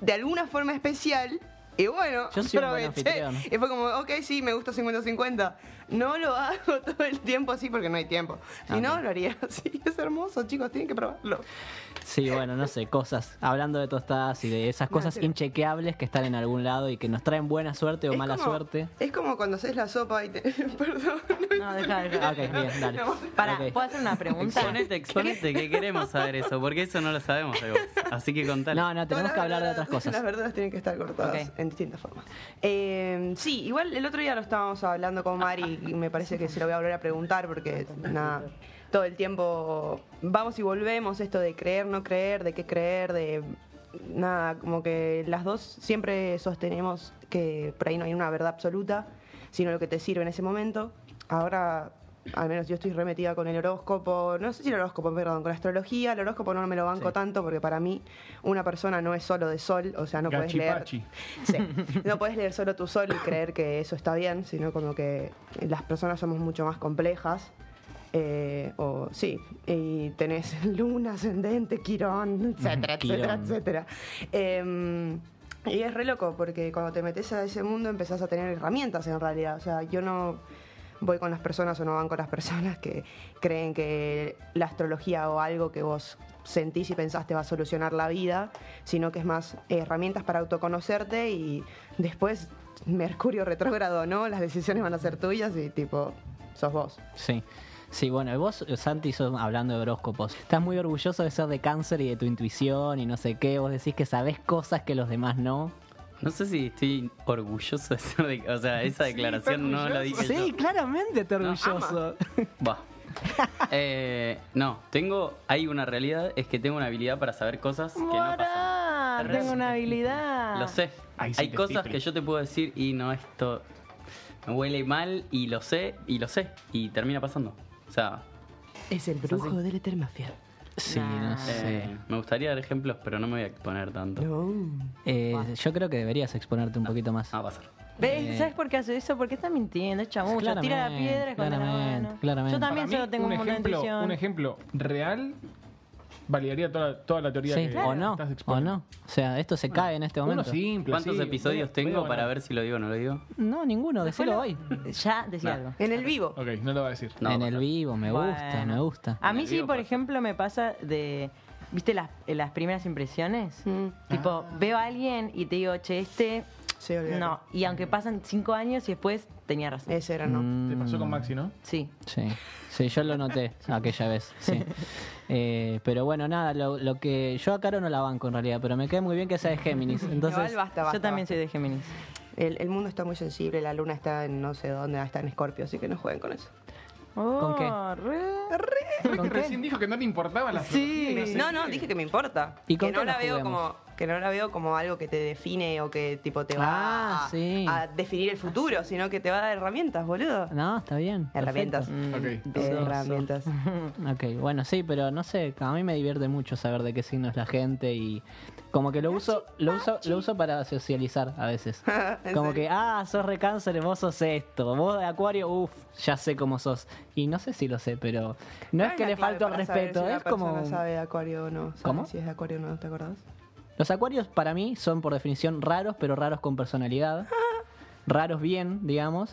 de alguna forma especial. Y bueno, Yo soy un buen aproveché. anfitrión. Y fue como, ok, sí, me gusta 50-50. No lo hago todo el tiempo así porque no hay tiempo. Si no, lo haría así. Es hermoso, chicos, tienen que probarlo. Sí, bueno, no sé, cosas. Hablando de tostadas y de esas No, cosas inchequeables que están en algún lado y que nos traen buena suerte o Es mala como- suerte. Es como cuando haces la sopa y te... Perdón. No, deja, deja. Ok, bien, dale. No. Pará, Ok. ¿puedo hacer una pregunta? Exponete, exponete, que queremos saber eso, porque eso no lo sabemos de vos. Así que contale. No, no, tenemos que hablar de otras cosas. Las verduras tienen que estar cortadas en distintas formas. Eh, sí, igual el otro día lo estábamos hablando con Mari y me parece que se lo voy a volver a preguntar porque nada, todo el tiempo vamos y volvemos esto de creer, no creer, de qué creer, de nada, como que las dos siempre sostenemos que por ahí no hay una verdad absoluta, sino lo que te sirve en ese momento. Ahora al menos yo estoy remetida con el horóscopo, no sé si el horóscopo, perdón, con la astrología, el horóscopo no me lo banco Sí. tanto porque para mí una persona no es solo de sol, o sea, no puedes leer. Sí. no puedes leer solo tu sol y creer que eso está bien, sino como que las personas somos mucho más complejas. eh, o sí, y tenés luna, ascendente, quirón, etcétera, etcétera, Quirón. etcétera. Em, Y es re loco porque cuando te metes a ese mundo empezás a tener herramientas en realidad. O sea, yo no voy con las personas o no van con las personas que creen que la astrología o algo que vos sentís y pensás te va a solucionar la vida, sino que es más herramientas para autoconocerte y después Mercurio retrógrado, ¿no? Las decisiones van a ser tuyas y tipo, sos vos. Sí. Sí, bueno, vos, Santi, sos- hablando de horóscopos, estás muy orgulloso de ser de cáncer y de tu intuición y no sé qué. Vos decís que sabés cosas que los demás no. No sé si estoy orgulloso de ser de... O sea, esa declaración no la dije Sí, yo. claramente te orgulloso. Va. Eh, no, tengo... Hay una realidad, es que tengo una habilidad para saber cosas que no pasan. Tengo una habilidad. Lo sé. Sí Hay cosas que yo te puedo decir y no esto me huele mal y lo sé y lo sé y termina pasando. O sea, Es el brujo del Etermafia. Sí, no sé. eh, me gustaría dar ejemplos, pero no me voy a exponer tanto. No. Eh, yo creo que deberías exponerte un poquito más. Ah, va a pasar. ¿Ves? Eh, ¿Sabes por qué hace eso? Porque está mintiendo, es chamucho. Tira la piedra con la claramente, mano. claramente. Yo también solo tengo un, un montón de ejemplo, intuición. un ejemplo real validaría toda, toda la teoría Sí, que o no, estás o no. O sea, esto se cae en este Uno momento. simple, ¿Cuántos sí, episodios tengo para ver si lo digo o no lo digo? No, ninguno, decilo hoy. Ya, decía algo. En el vivo. Ok, no lo va a decir. No, en el vivo, me gusta, me gusta. A mí sí, por pasa. ejemplo, me pasa de. ¿Viste las, las primeras impresiones? Mm. Tipo, veo a alguien y te digo, che, este. Sí, olvídate. No. Y aunque pasan cinco años y después tenía razón. Ese era, ¿no? Mm, Te pasó con Maxi, ¿no? Sí. Sí, sí, yo lo noté aquella vez, sí. Eh, pero bueno, nada, lo, lo que yo a Caro no la banco en realidad, pero me queda muy bien que sea de Géminis. Entonces, Igual basta, basta, Yo también basta. soy de Géminis. El, el mundo está muy sensible, la luna está en no sé dónde, está en Escorpio, así que no jueguen con eso. Oh, qué? re. ¿Con que qué? recién dijo que no le importaba la Sí, no, sé no, dije que me importa. ¿Y con que qué no la veo como que no la veo como algo que te define o que tipo te va Ah, a, sí. a definir el futuro, sino que te va a dar herramientas, boludo. No, está bien. Herramientas. perfecto. Ok. Herramientas. Ok, bueno, sí, pero no sé, a mí me divierte mucho saber de qué signo es la gente y como que lo uso, lo uso, lo uso para socializar a veces. ¿En Como que, ah, sos re cáncer, vos sos esto, vos de acuario, uff, ya sé cómo sos. Y no sé si lo sé, pero no es ¿Cuál que le falto respeto, si es como... sabe de acuario o no. ¿Sabes ¿Cómo? Si es de acuario o no, ¿te acordás? Los acuarios para mí son por definición raros, pero raros con personalidad. raros bien, digamos.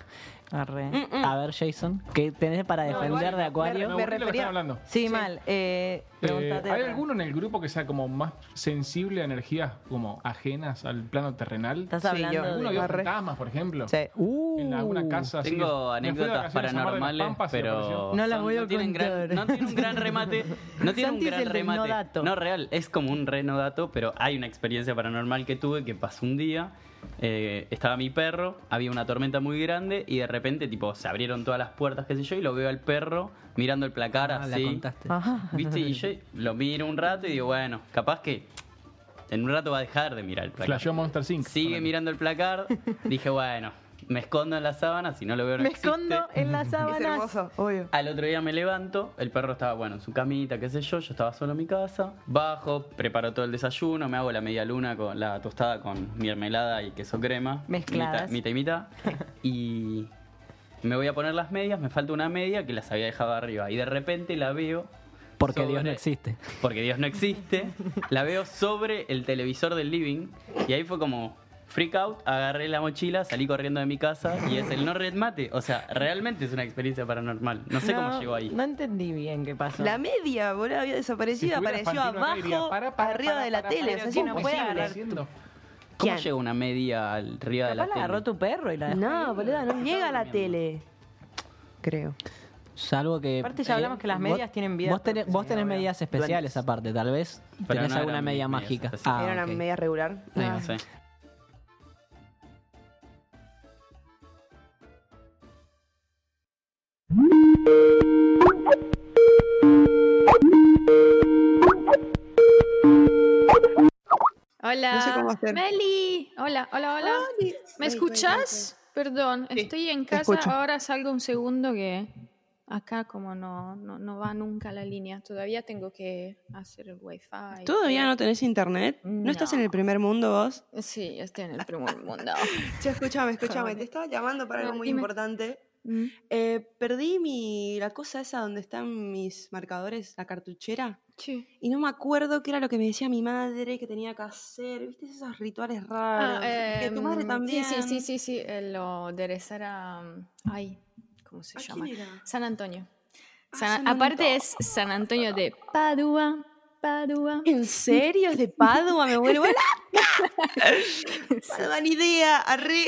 Arre. A ver, Jason, ¿qué tenés para defender igual de acuario? Me refería- hablando. Sí, mal. Eh, Eh, ¿Hay alguno en el grupo que sea como más sensible a energías como ajenas al plano terrenal? ¿Estás Sí, hablando yo. de- ¿Alguno Arre. fantasmas, por ejemplo? Sí. Uh, En alguna casa así. Tengo de anécdotas de paranormales, Pampas pero No las voy a no tienen gran, contar. no tienen un gran remate. No tienen un gran remate. no real, es como un re no dato, pero hay una experiencia paranormal que tuve que pasó un día. eh, estaba mi perro, había una tormenta muy grande y de repente tipo se abrieron todas las puertas, qué sé yo, y lo veo al perro mirando el placar Ah, la así. contaste. Ajá. ¿Viste? Y yo lo miro un rato y digo, bueno, capaz que en un rato va a dejar de mirar el placar. Flasheó Monster. Sigue mirando el placar. Dije, bueno, me escondo en la sábana, si no lo veo no Me existe. escondo en las Es sábanas. hermoso, obvio. Al otro día me levanto, el perro estaba, bueno, en su camita, qué sé yo, yo estaba solo en mi casa, bajo, preparo todo el desayuno, me hago la media luna con la tostada con mermelada y queso crema. Mezcladas. Mitad, mitad y mitad. Y me voy a poner las medias, me falta una media que las había dejado arriba. Y de repente la veo... Porque sobre- Dios no existe. Porque Dios no existe. la veo sobre el televisor del living. Y ahí fue como... Freak out, agarré la mochila, salí corriendo de mi casa y es el no red mate. O sea, realmente es una experiencia paranormal. No sé cómo llegó ahí. No entendí bien qué pasó. La media, boludo, había desaparecido, Si apareció abajo, diría, para, para, arriba para, de la para, tele. para, o sea, no puede agarrar Haciendo- ¿Cómo ¿Quién? llega una media al- arriba de la la tele? agarró tu perro y la dejó. No, boludo, no llega a la tele. Creo. Salvo que. eh, Aparte ya hablamos que las vos- medias tienen vida Vos tenés, vos tenés medidas especiales aparte, tal vez Pero tenés no alguna media medias mágica. Ah, Era ok. una media regular. Ahí va. No sé. Hola. No sé cómo hacer. Meli. Hola, hola, hola. ¿Me escuchas? Perdón, Sí, estoy en casa. Ahora salgo un segundo que acá como no, no, no va nunca la línea. Todavía tengo que hacer el wifi. ¿Todavía no tenés internet? ¿No, estás en el primer mundo vos? Sí, estoy en el primer mundo. Escúchame, escúchame. Te estaba llamando para No, algo muy dime. importante. Mm. Eh, perdí mi, la cosa esa donde están mis marcadores, la cartuchera. Sí. Y no me acuerdo qué era lo que me decía mi madre que tenía que hacer. ¿Viste esos rituales raros? Ah, que tu madre em, también. Sí, sí, sí, sí, sí, eh, lo de rezar a... Ay, ¿cómo se ¿A llama? San Antonio. Ah, San- San aparte es San Antonio de Padua, Padua. ¿En serio? ¿Es de Padua? Me vuelvo loca. Ni idea. Arre.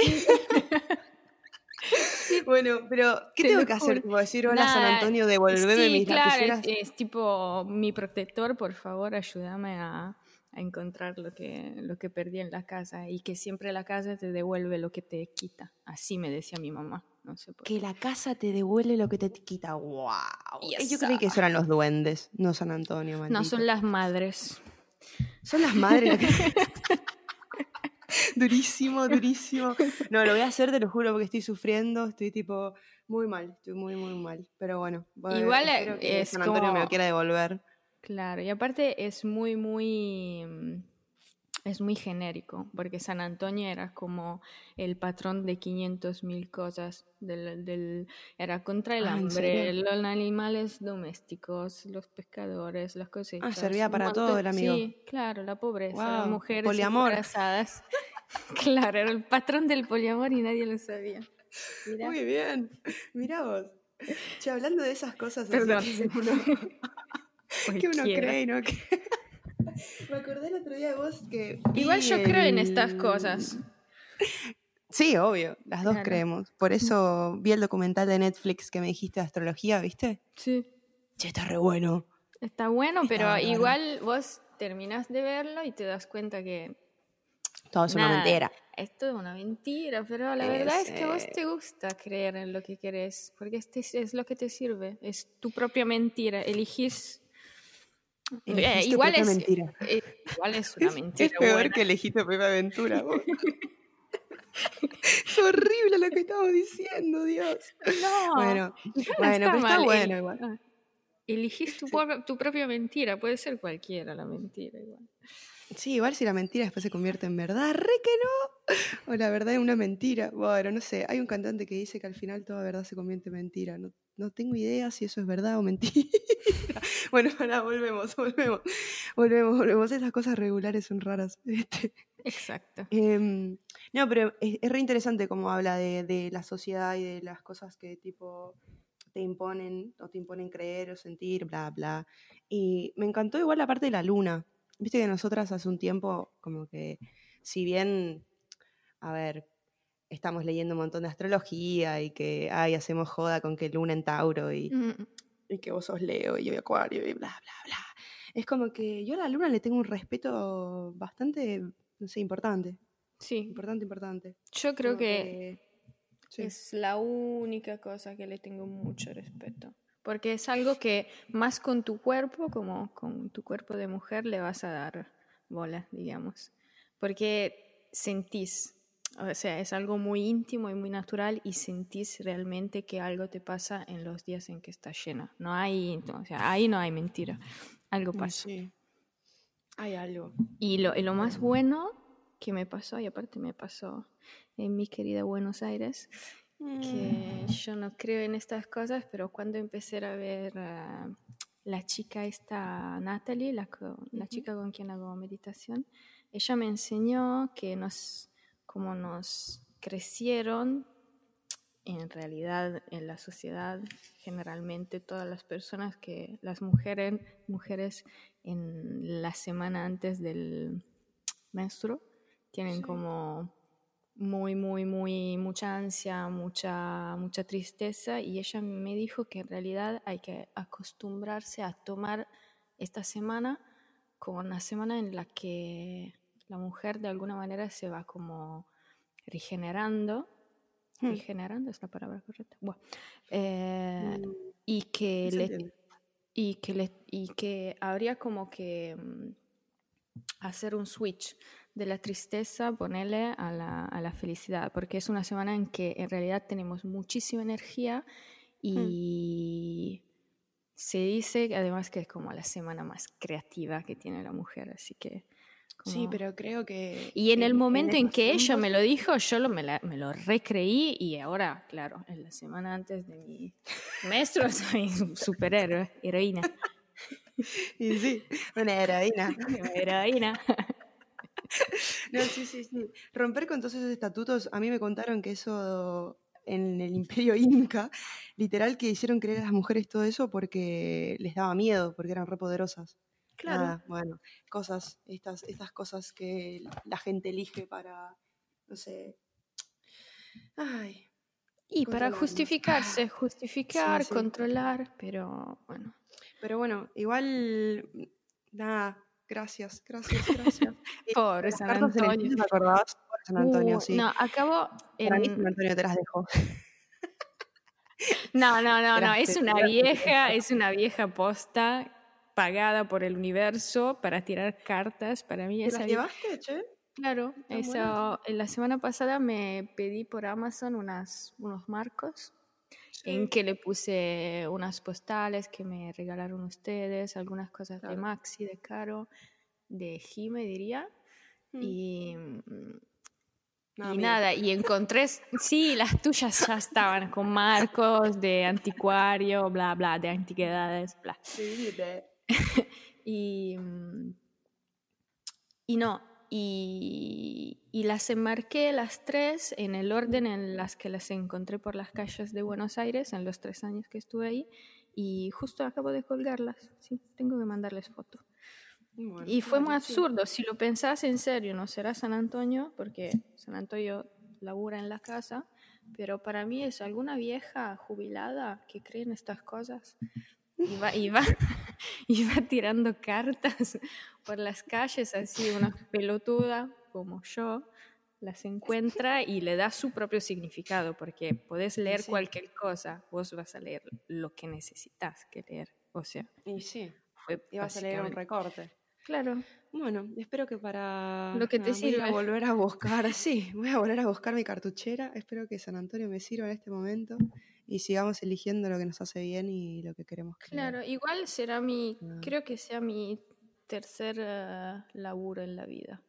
bueno, pero ¿qué Te tengo que hacer? Como decir, hola San Antonio, devolveme sí, mis claro, lapiceras. es, es tipo mi protector, por favor, ayúdame a, a encontrar lo que, lo que perdí en la casa y que siempre la casa te devuelve lo que te quita. Así me decía mi mamá. No sé por qué. Que la casa te devuelve lo que te quita. ¡Wow! Yes, Yo creí que eso eran los duendes, no San Antonio. No, maldito. son las madres. Son las madres. que- durísimo, durísimo. No, lo voy a hacer, te lo juro, porque estoy sufriendo. Estoy tipo muy mal, estoy muy, muy mal. Pero bueno, bueno, Igual, espero que es San Antonio me como- lo quiera devolver. Claro, y aparte es muy, muy, mm, es muy genérico, porque San Antonio era como el patrón de 500 mil cosas, del, del- era contra el Ah, ¿en hambre, los animales domésticos, los pescadores, las cosechas. servía un para todo el amigo. Sí, claro, la pobreza, las mujeres poliamor. embarazadas. claro, era el patrón del poliamor y nadie lo sabía. Muy bien, mira vos. Che, hablando de esas cosas así Perdón. que uno, que uno cree, ¿no? Que... Me acordé el otro día de vos que... Igual yo creo en el- estas cosas. Sí, obvio, las dos Claro. creemos. Por eso vi el documental de Netflix que me dijiste de astrología, ¿viste? Sí. Che, está re bueno. Está bueno, Está pero igual vos terminas de verlo y te das cuenta que Todo es una Nada. mentira. esto es una mentira, pero la Eh, verdad es que a vos sí. te gusta creer en lo que querés, porque este es, es lo que te sirve, es tu propia mentira, elegís... Eh, igual, es, mentira. eh, igual es una mentira. Es peor buena. que elegí tu propia aventura. es horrible lo que estamos diciendo, Dios. No, Bueno, no bueno, pero está bueno el- igual. ah, Elegís tu, por- tu propia mentira, puede ser cualquiera la mentira igual. Sí, igual si la mentira después se convierte en verdad, re que no. O la verdad es una mentira. Bueno, no sé, hay un cantante que dice que al final toda verdad se convierte en mentira. No, no tengo idea si eso es verdad o mentira. bueno, ahora volvemos, volvemos. Volvemos, volvemos. Esas cosas regulares son raras. Este, Exacto. Em, no, pero es, es re interesante cómo habla de, de la sociedad y de las cosas que tipo te imponen o te imponen creer o sentir, bla, bla. Y me encantó igual la parte de la luna. Viste que nosotras hace un tiempo como que, si bien, a ver, estamos leyendo un montón de astrología y que, ay, hacemos joda con que luna en Tauro y, Mm, y que vos sos Leo y yo Acuario y bla, bla, bla. Es como que yo a la luna le tengo un respeto bastante, no sé, importante. Sí, Importante, importante. yo creo Como que sí. Es la única cosa que le tengo mucho respeto. Porque es algo que más con tu cuerpo, como con tu cuerpo de mujer, le vas a dar bola, digamos. Porque sentís, o sea, es algo muy íntimo y muy natural y sentís realmente que algo te pasa en los días en que estás llena. No hay, o sea, ahí no hay mentira. Algo Mm, pasa. Sí. Hay algo. Y lo, y lo más bueno que me pasó, y aparte me pasó en mi querida Buenos Aires, que yo no creo en estas cosas, pero cuando empecé a ver la chica esta, Natalie, la chica con quien hago meditación, ella me enseñó que nos, como nos crecieron, en realidad en la sociedad, generalmente todas las personas que, las mujeres, mujeres en la semana antes del menstruo, tienen como muy, muy, muy, mucha ansia, mucha, mucha tristeza y ella me dijo que en realidad hay que acostumbrarse a tomar esta semana como una semana en la que la mujer de alguna manera se va como regenerando. Hmm. Regenerando es la palabra correcta. Bueno, eh, Mm, y que le, y que le, y que habría como que mm, hacer un switch de la tristeza, ponerle a la, a la felicidad, porque es una semana en que en realidad tenemos muchísima energía y se dice además que es como la semana más creativa que tiene la mujer, así que Como- Sí, pero creo que... Y en el momento en, que ella me lo dijo, yo lo, me, la- me lo recreí y ahora, claro, en la semana antes de mi maestro soy un superhéroe, heroína. Y sí, una heroína. heroína. No, sí, sí, sí. Romper con todos esos estatutos, a mí me contaron que eso en el imperio inca, literal que hicieron creer a las mujeres todo eso porque les daba miedo, porque eran repoderosas. Claro. Nada, bueno, cosas, estas, estas cosas que la gente elige para, no sé. Ay, Y para justificarse, justificar, sí. controlar, pero bueno. pero bueno, igual, nada, gracias, gracias, gracias. Eh, Pobre las San Antonio. ¿te acordás? Pobre San Antonio, Uh, sí. No, acabo Para mí en- San Antonio te las dejo. No, no, no, no, es una vieja, es una vieja posta pagada por el universo para tirar cartas. Para mí ¿Te esa las llevaste, che? Claro, eso, en la semana pasada me pedí por Amazon unas, unos marcos en que le puse unas postales que me regalaron ustedes, algunas cosas de Claro. Maxi, de Caro, de Jime, diría. Mm. Y, mm, No, y nada, y encontré, sí, las tuyas ya estaban con marcos de anticuario, bla, bla, de antigüedades, bla. Sí, de- Y, mm, y no, y, y las enmarqué las tres en el orden en las que las encontré por las calles de Buenos Aires en los tres años que estuve ahí. Y justo acabo de colgarlas, sí, tengo que mandarles foto. bueno, Y fue muy bueno, sí. absurdo, si lo pensás en serio, no será San Antonio, porque San Antonio labura en la casa, pero para mí es alguna vieja jubilada que cree en estas cosas y va, y va, y va tirando cartas por las calles, así una pelotuda como yo, las encuentra y le da su propio significado, porque podés leer sí. cualquier cosa, vos vas a leer lo que necesitas que leer. O sea, Y sí, fue ibas a leer un recorte. Claro. Bueno, espero que para. Lo que te nada, Voy sirve. a volver a buscar, sí, voy a volver a buscar mi cartuchera. Espero que San Antonio me sirva en este momento y sigamos eligiendo lo que nos hace bien y lo que queremos creer. Claro, igual será mi, Ah. creo que sea mi tercer eh, laburo en la vida.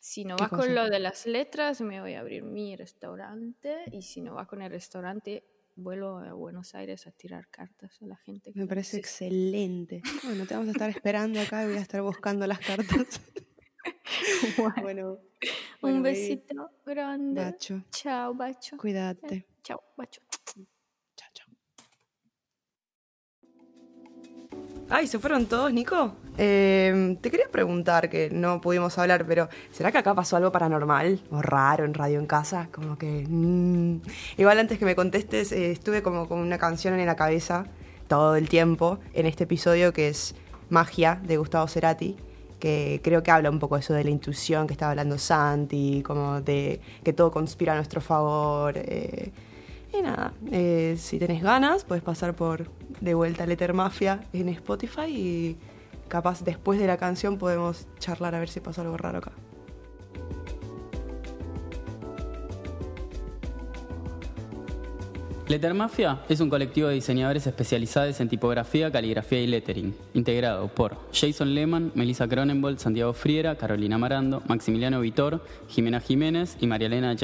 Si no ¿Qué va con cosa? lo de las letras, me voy a abrir mi restaurante y si no va con el restaurante, vuelvo a Buenos Aires a tirar cartas a la gente. que Me parece necesita. excelente. Bueno, te vamos a estar esperando acá y voy a estar buscando las cartas. bueno, bueno, Un baby, besito grande. Bacho, Chao, Bacho. cuídate. Chao, Bacho. Ay, ¿se fueron todos, Nico? Eh, te quería preguntar, que no pudimos hablar, pero ¿será que acá pasó algo paranormal o raro en Radio en Casa? Como que... mm. Igual antes que me contestes, eh, estuve como con una canción en la cabeza todo el tiempo en este episodio que es Magia de Gustavo Cerati, que creo que habla un poco eso de la intuición que estaba hablando Santi, como de que todo conspira a nuestro favor. eh, y nada, eh, si tenés ganas, puedes pasar por de vuelta Letter Mafia en Spotify y capaz después de la canción podemos charlar a ver si pasó algo raro acá. Letter Mafia es un colectivo de diseñadores especializados en tipografía, caligrafía y lettering, integrado por Jason Lehman, Melissa Cronenbold, Santiago Friera, Carolina Marando, Maximiliano Vitor, Jimena Jiménez y María Elena.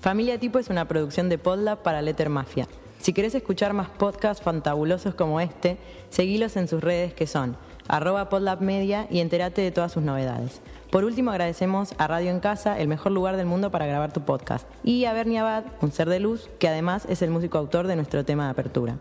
Familia Tipo es una producción de Podlab para Letter Mafia. Si querés escuchar más podcasts fantabulosos como este, seguilos en sus redes que son arroba Podlab Media y entérate de todas sus novedades. Por último, agradecemos a Radio en Casa, el mejor lugar del mundo para grabar tu podcast, y a Bernie Abad, un ser de luz, que además es el músico autor de nuestro tema de apertura.